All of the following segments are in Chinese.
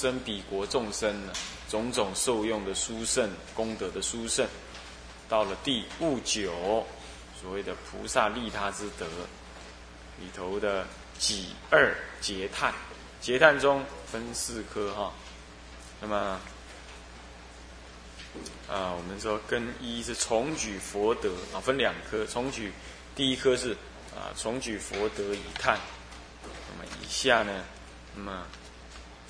生彼国众生呢，种种受用的殊胜功德的殊胜，到了第五九，所谓的菩萨利他之德里头的己二劫叹，劫叹中分四科哈，那么啊，我们说根一是重举佛德啊，分两科，重举第一科是啊重举佛德以叹，那么以下呢，那么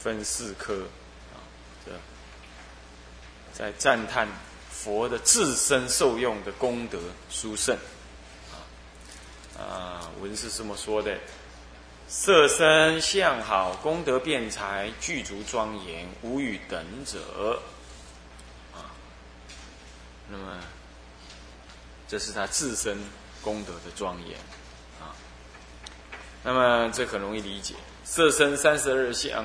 分四科啊，这在赞叹佛的自身受用的功德殊胜啊啊，文是这么说的：色身相好，功德辩才，具足庄严，无与等者。那么，这是他自身功德的庄严啊。那么这很容易理解，色身三十二相，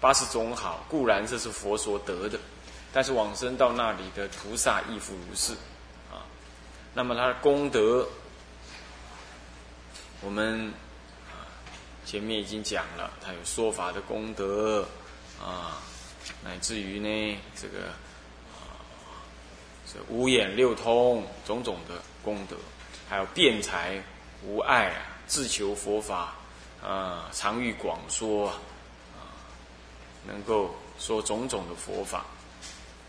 八十种好，固然这是佛所得的，但是往生到那里的菩萨亦复如是啊。那么他的功德，我们前面已经讲了，他有说法的功德啊，乃至于呢这个。啊，这五眼六通种种的功德，还有辩才无碍啊，自求佛法啊，常欲广说，能够说种种的佛法，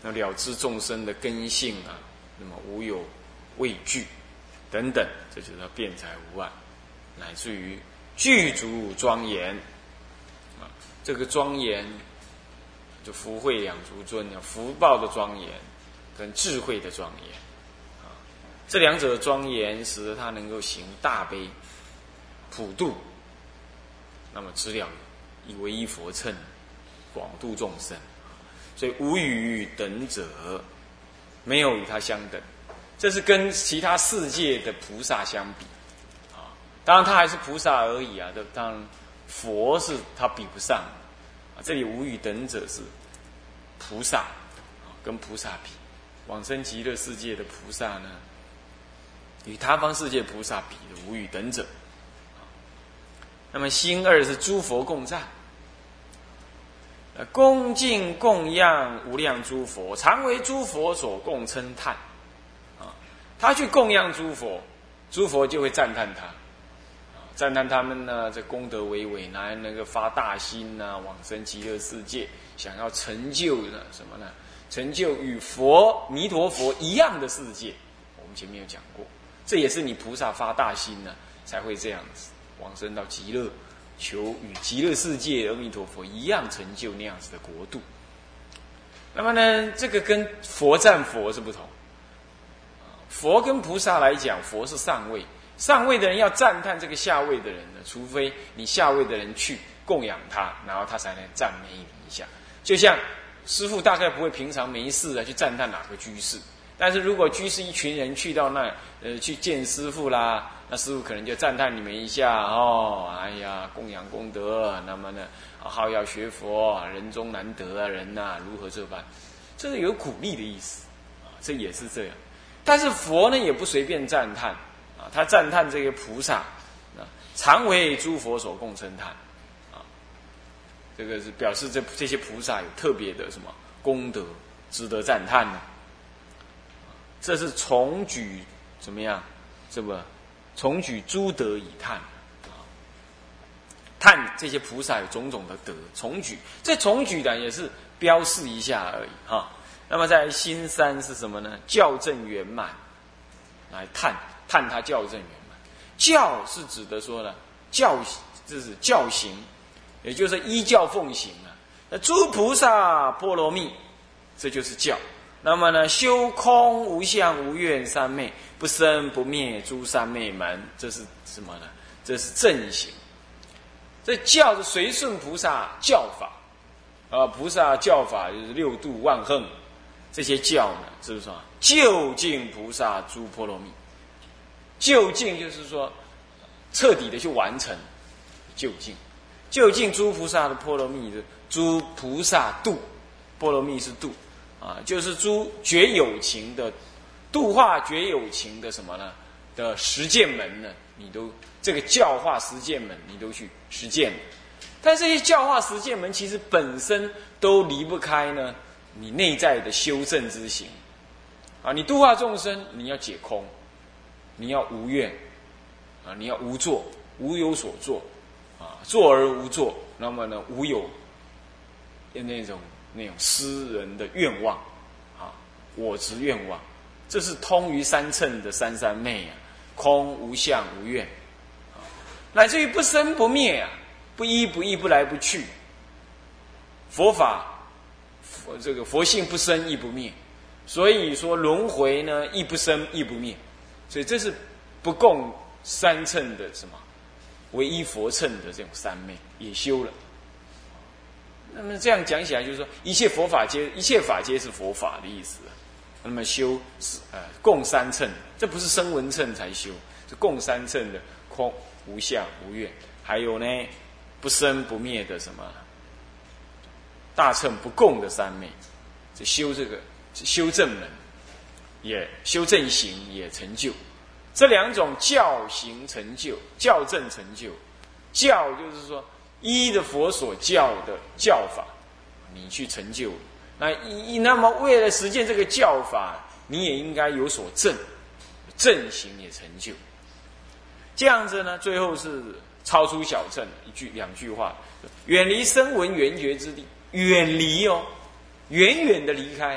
那了知众生的根性啊，那么无有畏惧等等，这就是辩才无碍，乃至于具足庄严啊，这个庄严就福慧两足尊啊，福报的庄严。跟智慧的庄严，啊，这两者的庄严，使得他能够行大悲、普度，那么知了以唯一佛称，广度众生，所以无与等者，没有与他相等。这是跟其他世界的菩萨相比，啊，当然他还是菩萨而已啊。这当然佛是他比不上，这里无与等者是菩萨，跟菩萨比。往生极乐世界的菩萨呢，与他方世界菩萨比的无与等者。那么心二是诸佛共赞，恭敬供养无量诸佛，常为诸佛所共称叹。啊，他去供养诸佛，诸佛就会赞叹他，赞叹他们呢，这功德为伟，来那个发大心呐，往生极乐世界，想要成就呢什么呢？成就与佛弥陀佛一样的世界，我们前面有讲过，这也是你菩萨发大心呢，才会这样子往生到极乐，求与极乐世界阿弥陀佛一样成就那样子的国度。那么呢，这个跟佛赞佛是不同，佛跟菩萨来讲，佛是上位，上位的人要赞叹这个下位的人呢，除非你下位的人去供养他，然后他才能赞美你一下，就像。师傅大概不会平常没事啊去赞叹哪个居士，但是如果居士一群人去到那，呃，去见师傅啦，那师傅可能就赞叹你们一下哦，哎呀，供养功德，那么呢，好要学佛，人中难得啊，人呐，如何这般？这是有鼓励的意思啊，这也是这样。但是佛呢，也不随便赞叹啊，他赞叹这个菩萨啊，常为诸佛所共称叹。啊这个是表示这这些菩萨有特别的什么功德，值得赞叹呢？这是重举怎么样？这么重举诸德以叹啊？叹这些菩萨有种种的德，重举这重举的也是标示一下而已哈。那么在新三是什么呢？教正圆满，来叹叹他教正圆满。教是指的说呢，教这是教行。也就是依教奉行啊，那诸菩萨波罗蜜，这就是教。那么呢，修空无相无愿三昧，不生不灭诸三昧门，这是什么呢？这是正行。这教是随顺菩萨教法啊，菩萨教法就是六度万恒，这些教呢，是不是说就近菩萨诸波罗蜜？就近就是说彻底的去完成就近。就近诸菩萨的波罗蜜的诸菩萨度，波罗蜜是度，啊，就是诸绝有情的度化绝有情的什么呢？的实践门呢？你都这个教化实践门，你都去实践。但这些教化实践门其实本身都离不开呢，你内在的修正之行。啊，你度化众生，你要解空，你要无怨，啊，你要无作，无有所作，啊，作而无作，那么呢，无有的那种那种私人的愿望，啊，我执愿望，这是通于三乘的三三昧啊，空无相无愿，啊，乃至于不生不灭啊，不依不依不来不去，佛法，佛这个佛性不生亦不灭。所以说轮回呢，亦不生亦不灭，所以这是不共三乘的什么，唯一佛乘的这种三昧也修了。那么这样讲起来，就是说一切佛法皆一切法皆是佛法的意思。那么修是呃共三乘，这不是声闻乘才修，是共三乘的空无相无愿，还有呢不生不灭的什么大乘不共的三昧，这修这个。修正门也修正行也成就，这两种教行成就，教正成就。教就是说依的佛所教的教法，你去成就。那一那么为了实践这个教法，你也应该有所正，正行也成就。这样子呢，最后是超出小乘一句两句话，远离声闻缘觉之地，远离哦，远远的离开。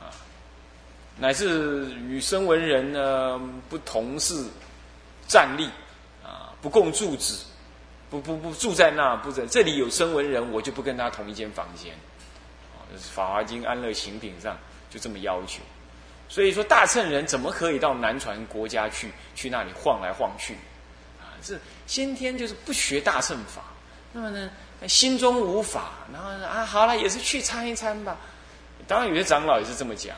啊乃至与声闻人呢不同是站立啊，不共住止，不不不住在那，不在这里有声闻人，我就不跟他同一间房间。啊，《法华经》安乐行品上就这么要求。所以说，大乘人怎么可以到南传国家去，去那里晃来晃去？啊，这先天就是不学大乘法。那么呢，心中无法，然后啊，好了，也是去参一参吧。当然，有些长老也是这么讲。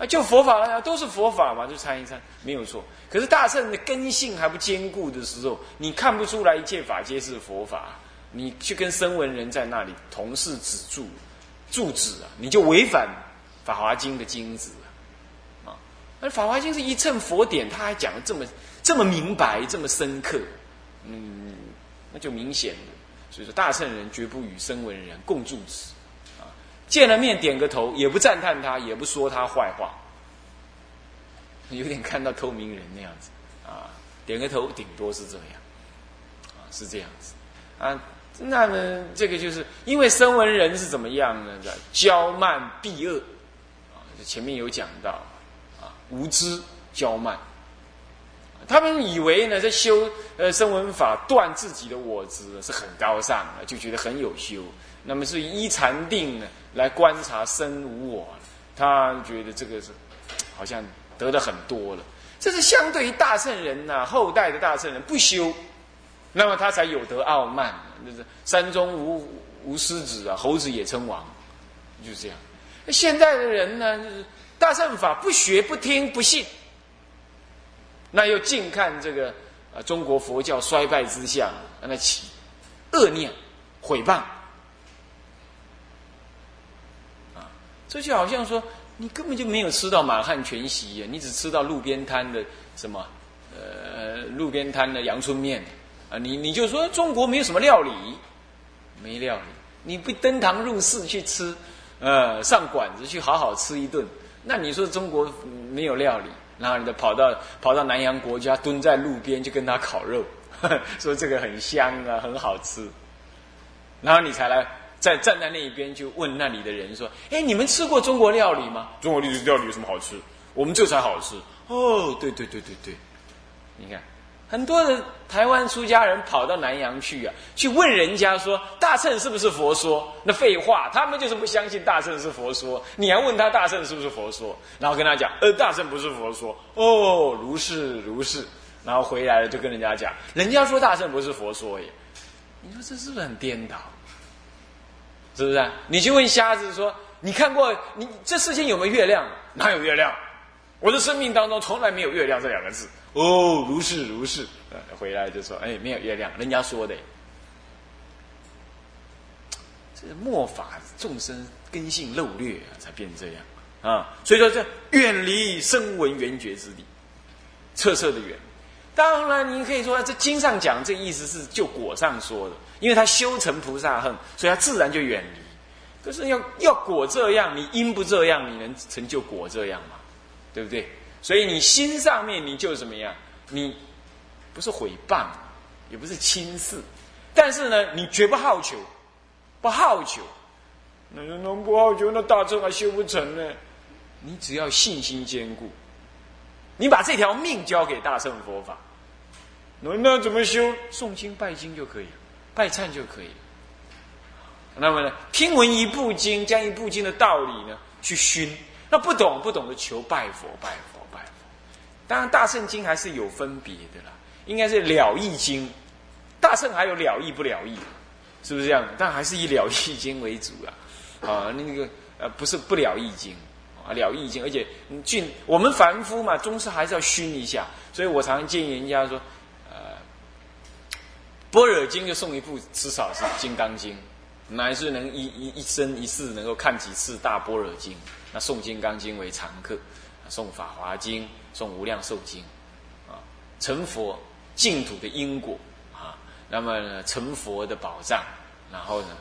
啊，就佛法了，都是佛法嘛，就参一参，没有错。可是大乘的根性还不坚固的时候，你看不出来一切法皆是佛法。你去跟声闻人在那里同是止住住止啊，你就违反《法华经》的经旨啊。而《法华经》是一乘佛典，他还讲的这么这么明白，这么深刻，嗯，那就明显的。所以说，大乘人绝不与声闻人共住止。见了面点个头，也不赞叹他，也不说他坏话，有点看到透明人那样子啊，点个头，顶多是这样，啊，是这样子啊。那呢，这个就是因为声闻人是怎么样呢？骄慢避恶啊，前面有讲到啊，无知骄慢，他们以为呢，在修呃声闻法断自己的我执是很高尚的，就觉得很有修。那么是依禅定呢来观察身无我，他觉得这个是好像得的很多了。这是相对于大圣人呐，后代的大圣人不修，那么他才有得傲慢。就是山中无无狮子啊，猴子也称王，就是这样。现在的人呢，就是大乘法不学不听不信，那又尽看这个啊中国佛教衰败之相，那起恶念毁谤。这就好像说，你根本就没有吃到满汉全席呀，你只吃到路边摊的什么，呃，路边摊的阳春面，啊，你你就说中国没有什么料理，没料理，你不登堂入室去吃，呃，上馆子去好好吃一顿，那你说中国没有料理，然后你就跑到跑到南洋国家蹲在路边就跟他烤肉，说这个很香啊，很好吃，然后你才来。在站在那一边，就问那里的人说：“哎，你们吃过中国料理吗？中国料理料理有什么好吃？我们这才好吃哦！对对对对对，你看，很多的台湾出家人跑到南洋去啊，去问人家说大乘是不是佛说？那废话，他们就是不相信大乘是佛说。你还问他大乘是不是佛说？然后跟他讲，呃，大乘不是佛说。哦，如是如是，然后回来了就跟人家讲，人家说大乘不是佛说耶。你说这是不是很颠倒？”是不是？你去问瞎子说：“你看过你这世间有没有月亮？哪有月亮？我的生命当中从来没有月亮这两个字。”哦，如是如是。回来就说：“哎，没有月亮，人家说的。”这末法众生根性漏略啊，才变这样啊。所以说，这远离声闻缘觉之地，彻彻的远。当然，你可以说这经上讲这意思是就果上说的，因为他修成菩萨恨，所以他自然就远离。可是要要果这样，你因不这样，你能成就果这样吗？对不对？所以你心上面你就怎么样？你不是毁谤，也不是轻视，但是呢，你绝不好求，不好求。那能不好求，那大乘还修不成呢？你只要信心坚固，你把这条命交给大乘佛法，那那怎么修？诵经拜经就可以了，拜忏就可以了。那么呢，听闻一部经，将一部经的道理呢去熏。那不懂不懂的求拜佛，拜佛，拜佛。当然，大圣经还是有分别的啦，应该是了义经，大圣还有了义不了义，是不是这样？但还是以了义经为主啊。啊，那个呃，不是不了义经啊，了义经，而且俊我们凡夫嘛，终是还是要熏一下。所以我常常建议人家说，呃，般若经就送一部，至少是《金刚经》。乃是能一一一生一世能够看几次大般若经，那诵金刚经为常客，诵法华经，诵无量寿经，啊，成佛净土的因果啊，那么成佛的保障，然后呢，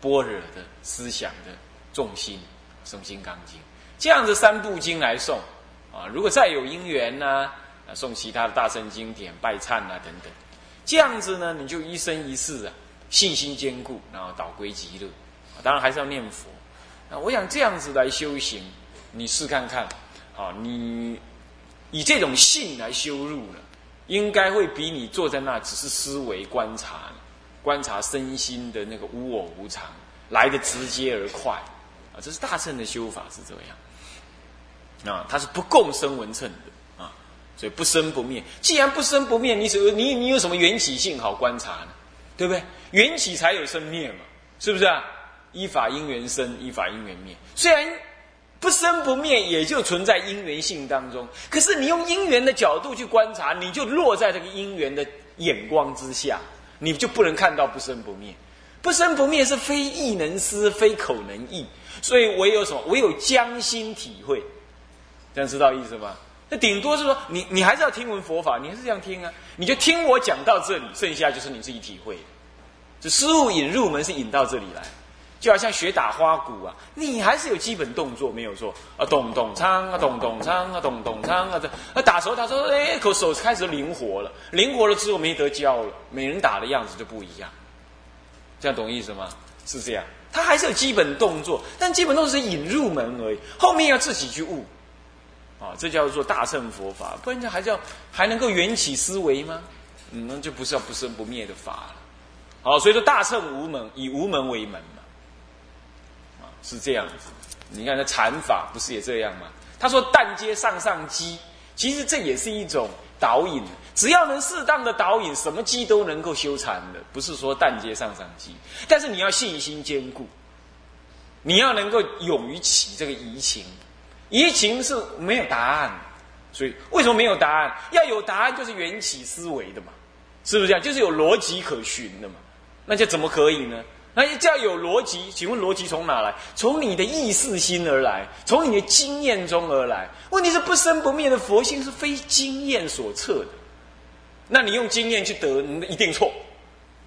般若的思想的重心，诵金刚经，这样子三部经来诵啊，如果再有因缘呢，啊，送其他的大圣经典拜忏啊等等，这样子呢，你就一生一世啊。信心坚固，然后导归极乐，当然还是要念佛。那我想这样子来修行，你试看看，啊，你以这种信来修入呢，应该会比你坐在那只是思维观察、观察身心的那个无我无常来的直接而快。啊，这是大乘的修法是这样。啊，它是不共生文称的啊，所以不生不灭。既然不生不灭，你什你你有什么缘起性好观察呢？对不对？缘起才有生灭嘛，是不是啊？依法因缘生，依法因缘灭。虽然不生不灭，也就存在因缘性当中。可是你用因缘的角度去观察，你就落在这个因缘的眼光之下，你就不能看到不生不灭。不生不灭是非意能思，非口能议。所以唯有什么？唯有将心体会。这样知道意思吗？那顶多是说，你你还是要听闻佛法，你还是这样听啊？你就听我讲到这里，剩下就是你自己体会。这师傅引入门是引到这里来，就好像学打花鼓啊，你还是有基本动作没有做啊，咚咚锵啊，咚咚锵啊，咚咚锵啊，这啊打手打手，哎，口手开始灵活了，灵活了之后没得教了，每人打的样子就不一样，这样懂意思吗？是这样，他还是有基本动作，但基本动作是引入门而已，后面要自己去悟，啊，这叫做大乘佛法，不然就还叫还能够缘起思维吗？嗯，那就不是要不生不灭的法了。好，所以说大乘无门，以无门为门嘛，啊，是这样子。你看那禅法不是也这样吗？他说“但接上上机”，其实这也是一种导引。只要能适当的导引，什么机都能够修禅的。不是说“但接上上机”，但是你要信心坚固，你要能够勇于起这个疑情。疑情是没有答案，所以为什么没有答案？要有答案，就是缘起思维的嘛，是不是这样？就是有逻辑可循的嘛。那就怎么可以呢？那这要有逻辑，请问逻辑从哪来？从你的意识心而来，从你的经验中而来。问题是不生不灭的佛性是非经验所测的，那你用经验去得，一定错，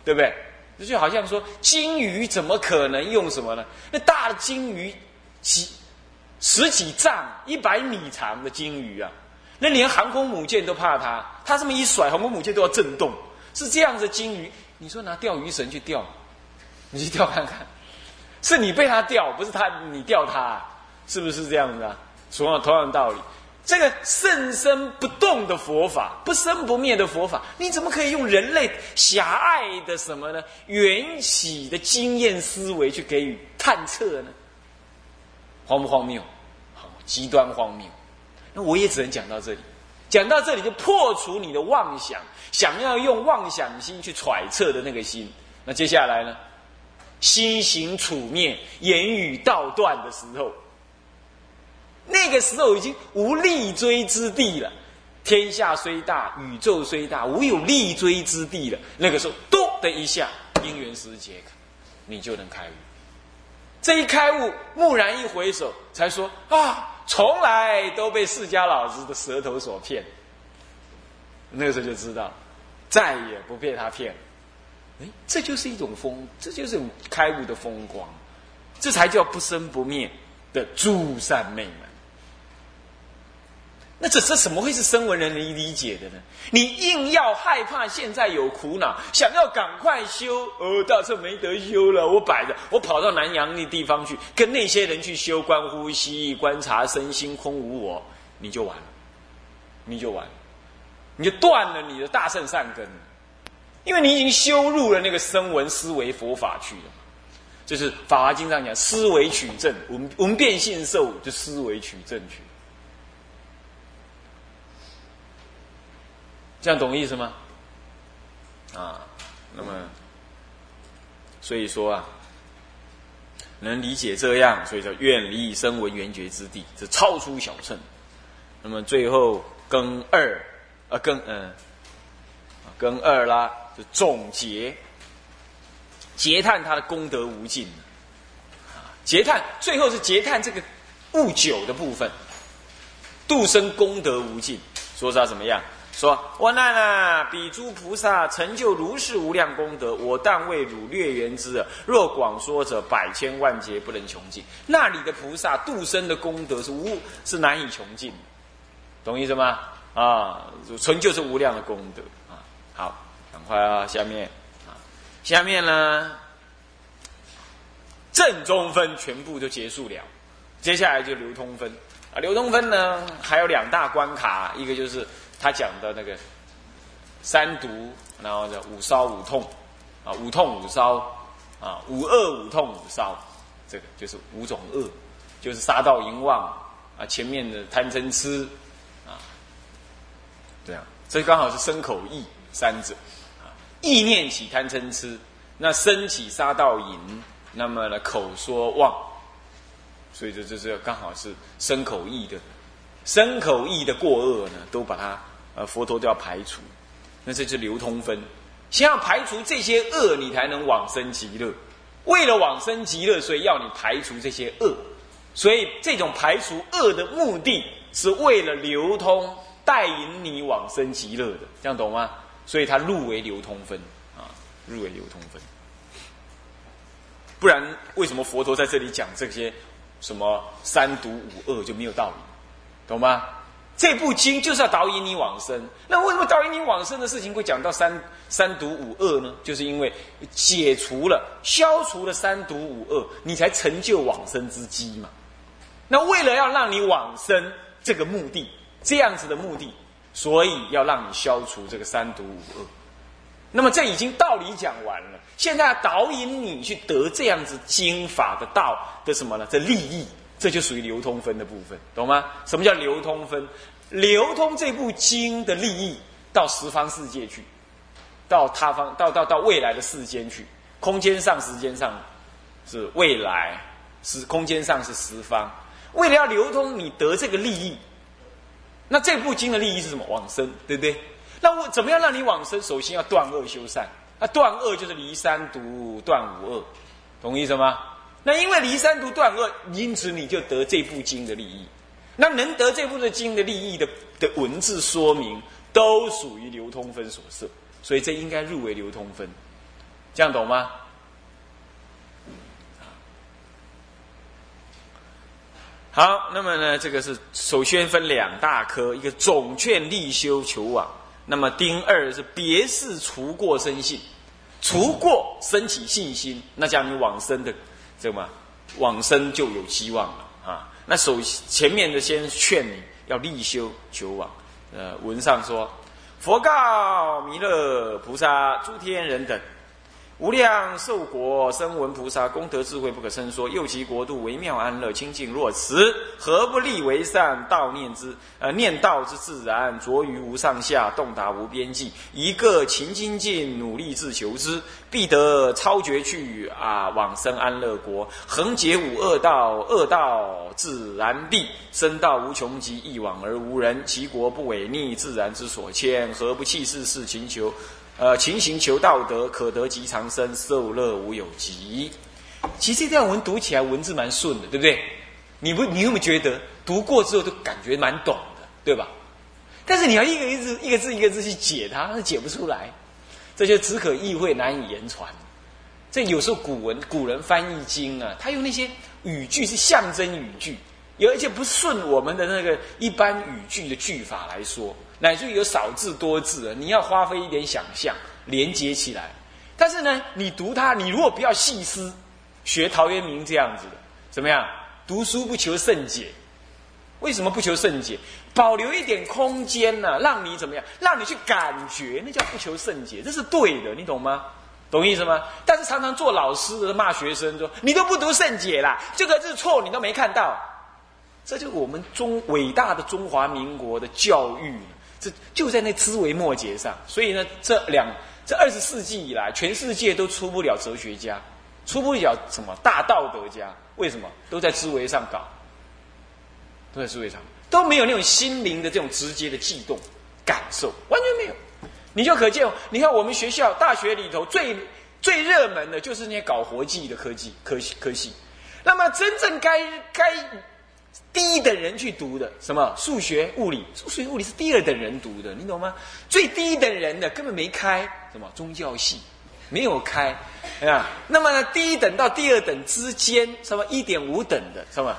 对不对？这就好像说金鱼怎么可能用什么呢？那大的金鱼几十几丈、一百米长的鲸鱼啊，那连航空母舰都怕它，它这么一甩，航空母舰都要震动，是这样的鲸鱼。你说拿钓鱼绳去钓，你去钓看看，是你被他钓，不是他你钓他，是不是这样子啊？同样同样道理，这个甚深不动的佛法，不生不灭的佛法，你怎么可以用人类狭隘的什么呢？缘起的经验思维去给予探测呢？荒不荒谬？好，极端荒谬。那我也只能讲到这里，讲到这里就破除你的妄想。想要用妄想心去揣测的那个心，那接下来呢？心行处灭，言语道断的时候，那个时候已经无立锥之地了。天下虽大，宇宙虽大，无有立锥之地了。那个时候，咚的一下，因缘时解，你就能开悟。这一开悟，蓦然一回首，才说啊，从来都被释迦老子的舌头所骗。那个时候就知道，再也不被他骗了。哎，这就是一种风，这就是一种开悟的风光，这才叫不生不灭的诸善妹们。那这这怎么会是声闻人理理解的呢？你硬要害怕现在有苦恼，想要赶快修，哦，大圣没得修了，我摆着，我跑到南阳那地方去，跟那些人去修观呼吸、观察身心空无我，你就完了，你就完了，你就断了你的大圣善根，因为你已经修入了那个声闻思维佛法去了。就是《法华经》上讲，思维取证，闻闻变性受，就思维取证去。这样懂意思吗？啊，那么，所以说啊，能理解这样，所以叫远离生闻缘觉之地，这超出小乘。那么最后更二，啊更嗯，更二啦，就总结，结叹他的功德无尽。啊，结叹最后是结叹这个悟久的部分，度生功德无尽，说他怎么样？说：“我难啊！彼诸菩萨成就如是无量功德，我但为汝略言之。若广说者，百千万劫不能穷尽。那里的菩萨度生的功德是无是难以穷尽，懂意思吗？啊，成就是无量的功德啊！好，赶快啊！下面啊，下面呢，正中分全部就结束了，接下来就流通分啊。流通分呢，还有两大关卡，一个就是。”他讲的那个三毒，然后呢五烧五痛，啊五痛五烧，啊五恶五痛五烧，这个就是五种恶，就是杀盗淫妄啊前面的贪嗔痴啊，这样，这刚好是身口意三者啊，意念起贪嗔痴，那身起杀盗淫，那么呢口说妄，所以这这是刚好是身口意的，身口意的过恶呢，都把它。呃，佛陀都要排除，那这是流通分。先要排除这些恶，你才能往生极乐。为了往生极乐，所以要你排除这些恶。所以这种排除恶的目的，是为了流通，带引你往生极乐的。这样懂吗？所以它入为流通分啊，入为流通分。不然，为什么佛陀在这里讲这些什么三毒五恶就没有道理？懂吗？这部经就是要导引你往生。那为什么导引你往生的事情会讲到三三毒五恶呢？就是因为解除了、消除了三毒五恶，你才成就往生之机嘛。那为了要让你往生这个目的，这样子的目的，所以要让你消除这个三毒五恶。那么这已经道理讲完了，现在导引你去得这样子经法的道的什么呢？这利益。这就属于流通分的部分，懂吗？什么叫流通分？流通这部经的利益到十方世界去，到他方，到到到未来的世间去，空间上、时间上是未来，是空间上是十方。为了要流通，你得这个利益，那这部经的利益是什么？往生，对不对？那我怎么样让你往生？首先要断恶修善，那断恶就是离三毒，断五恶，懂意思吗？那因为离三毒断恶，因此你就得这部经的利益。那能得这部的经的利益的的文字说明，都属于流通分所设，所以这应该入为流通分。这样懂吗？好，那么呢，这个是首先分两大科，一个总劝立修求往，那么丁二是别事除过生信，除过升起信心，那叫你往生的。这么往生就有希望了啊！那首前面的先劝你要立修求往。呃，文上说，佛告弥勒菩萨、诸天人等。无量寿国声闻菩萨功德智慧不可胜说，又其国度微妙安乐清净若此，何不立为善道念之？呃，念道之自然，着于无上下，洞达无边际。一个勤精进，努力自求之，必得超绝去啊！往生安乐国，横解五恶道，恶道自然毕，生道无穷极，一往而无人。其国不违逆自然之所迁，何不弃世事勤求？呃，勤行求道德，可得极长生，受乐无有极。其实这段文读起来文字蛮顺的，对不对？你不，你有没有觉得读过之后都感觉蛮懂的，对吧？但是你要一个一字一个字一个字去解它，那解不出来。这就只可意会，难以言传。这有时候古文古人翻译经啊，他用那些语句是象征语句，有而且不顺我们的那个一般语句的句法来说，乃至于有少字多字啊，你要花费一点想象连接起来。但是呢，你读它，你如果不要细思，学陶渊明这样子的，怎么样？读书不求甚解，为什么不求甚解？保留一点空间呢，让你怎么样？让你去感觉，那叫不求甚解，这是对的，你懂吗？懂意思吗？但是常常做老师的骂学生说：“你都不读甚解啦，这个字错你都没看到。”这就是我们中伟大的中华民国的教育，这就在那枝微末节上。所以呢，这两这二十世纪以来，全世界都出不了哲学家，出不了什么大道德家。为什么？都在枝微上搞，都在枝微上。都没有那种心灵的这种直接的悸动感受，完全没有。你就可见，你看我们学校大学里头最最热门的就是那些搞活计的科技科科系。那么真正该该低等人去读的，什么数学、物理？数学、物理是第二等人读的，你懂吗？最低等人的根本没开什么宗教系，没有开啊。那么呢，第一等到第二等之间，什么一点五等的，什么？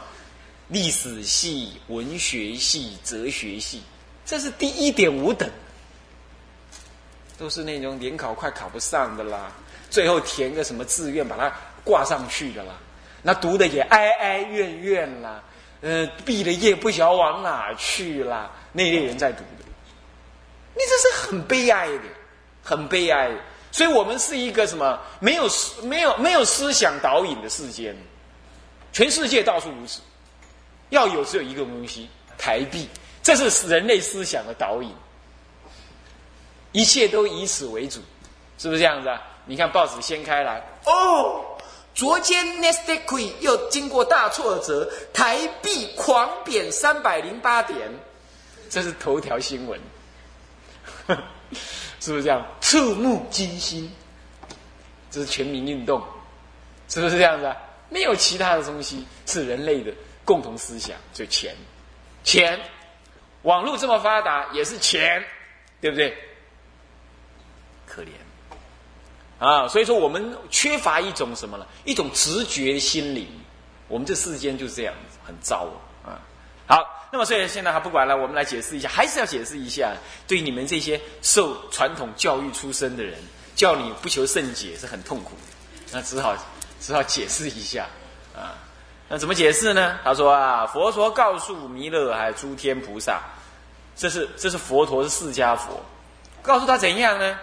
历史系、文学系、哲学系，这是第一点五等，都是那种联考快考不上的啦，最后填个什么志愿把它挂上去的啦，那读的也哀哀怨怨啦，呃，毕了业不晓得往哪去啦，那类人在读的，你这是很悲哀的，很悲哀。所以我们是一个什么没有思、没有没有思想导引的世间，全世界到处如此。要有只有一个东西，台币，这是人类思想的导引，一切都以此为主，是不是这样子啊？你看报纸掀开来，哦，昨天 n e s t a q 又经过大挫折，台币狂贬三百零八点，这是头条新闻，是不是这样？触目惊心，这是全民运动，是不是这样子啊？没有其他的东西是人类的。共同思想就钱，钱，网络这么发达也是钱，对不对？可怜啊！所以说我们缺乏一种什么呢？一种直觉心灵。我们这世间就是这样子，很糟啊！好，那么所以现在还不管了，我们来解释一下，还是要解释一下，对你们这些受传统教育出身的人，叫你不求甚解是很痛苦的，那只好只好解释一下啊。那怎么解释呢？他说啊，佛陀告诉弥勒还有诸天菩萨，这是这是佛陀是释迦佛，告诉他怎样呢？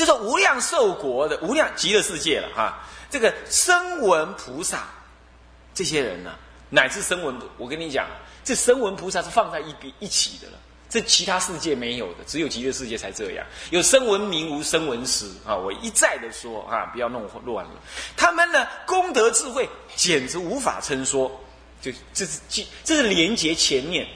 就是无量寿国的无量极乐世界了哈。这个声闻菩萨，这些人呢，乃至声闻，我跟你讲，这声闻菩萨是放在一边一起的了。这其他世界没有的，只有极乐世界才这样。有声闻名无声闻实啊！我一再的说啊，不要弄乱了。他们呢，功德智慧简直无法称说。就这是这这是连接前面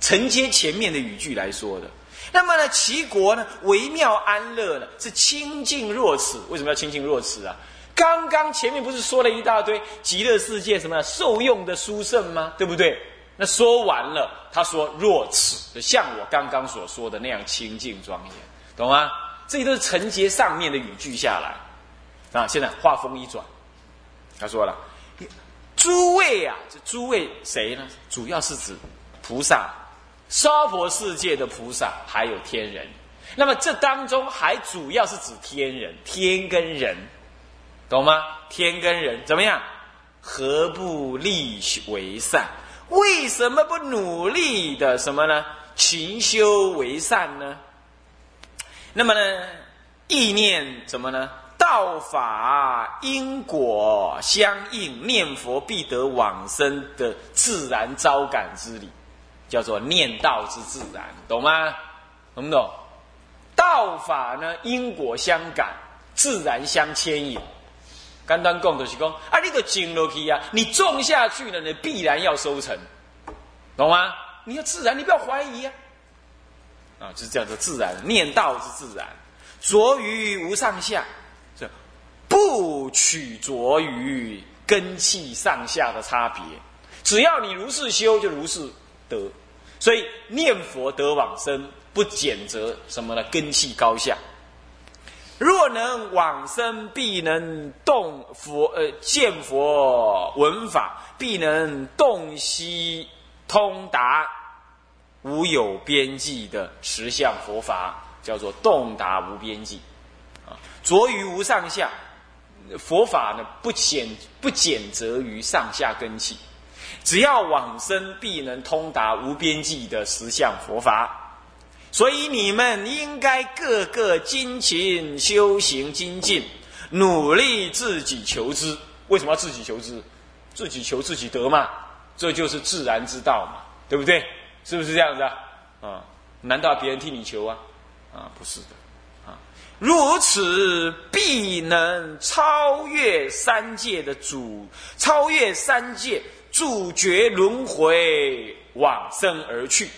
承接前面的语句来说的。那么呢，齐国呢，微妙安乐呢，是清净若此。为什么要清净若此啊？刚刚前面不是说了一大堆极乐世界什么受用的殊胜吗？对不对？那说完了，他说：“若此，像我刚刚所说的那样清净庄严，懂吗？这些都是承接上面的语句下来。啊，现在话锋一转，他说了：诸位啊，这诸位谁呢？主要是指菩萨、娑婆世界的菩萨，还有天人。那么这当中还主要是指天人，天跟人，懂吗？天跟人怎么样？何不立为善？”为什么不努力的什么呢？勤修为善呢？那么呢？意念什么呢？道法因果相应，念佛必得往生的自然招感之理，叫做念道之自然，懂吗？懂不懂？道法呢，因果相感，自然相牵引。简单讲就是讲，啊，你都种落去啊，你种下去了，你必然要收成，懂吗？你要自然，你不要怀疑啊，啊，就是这样的自然，念道之自然，着于无上下，这不取着于根气上下的差别，只要你如是修，就如是得，所以念佛得往生，不减则什么呢？根器高下。若能往生，必能动佛，呃，见佛闻法，必能洞悉通达无有边际的实相佛法，叫做洞达无边际。啊，着于无上下，佛法呢不减不减则于上下根器，只要往生，必能通达无边际的实相佛法。所以你们应该个个精勤修行精进，努力自己求知。为什么要自己求知？自己求自己得嘛，这就是自然之道嘛，对不对？是不是这样子啊？啊，难道别人替你求啊？啊，不是的，啊，如此必能超越三界的主，超越三界，主绝轮回，往生而去。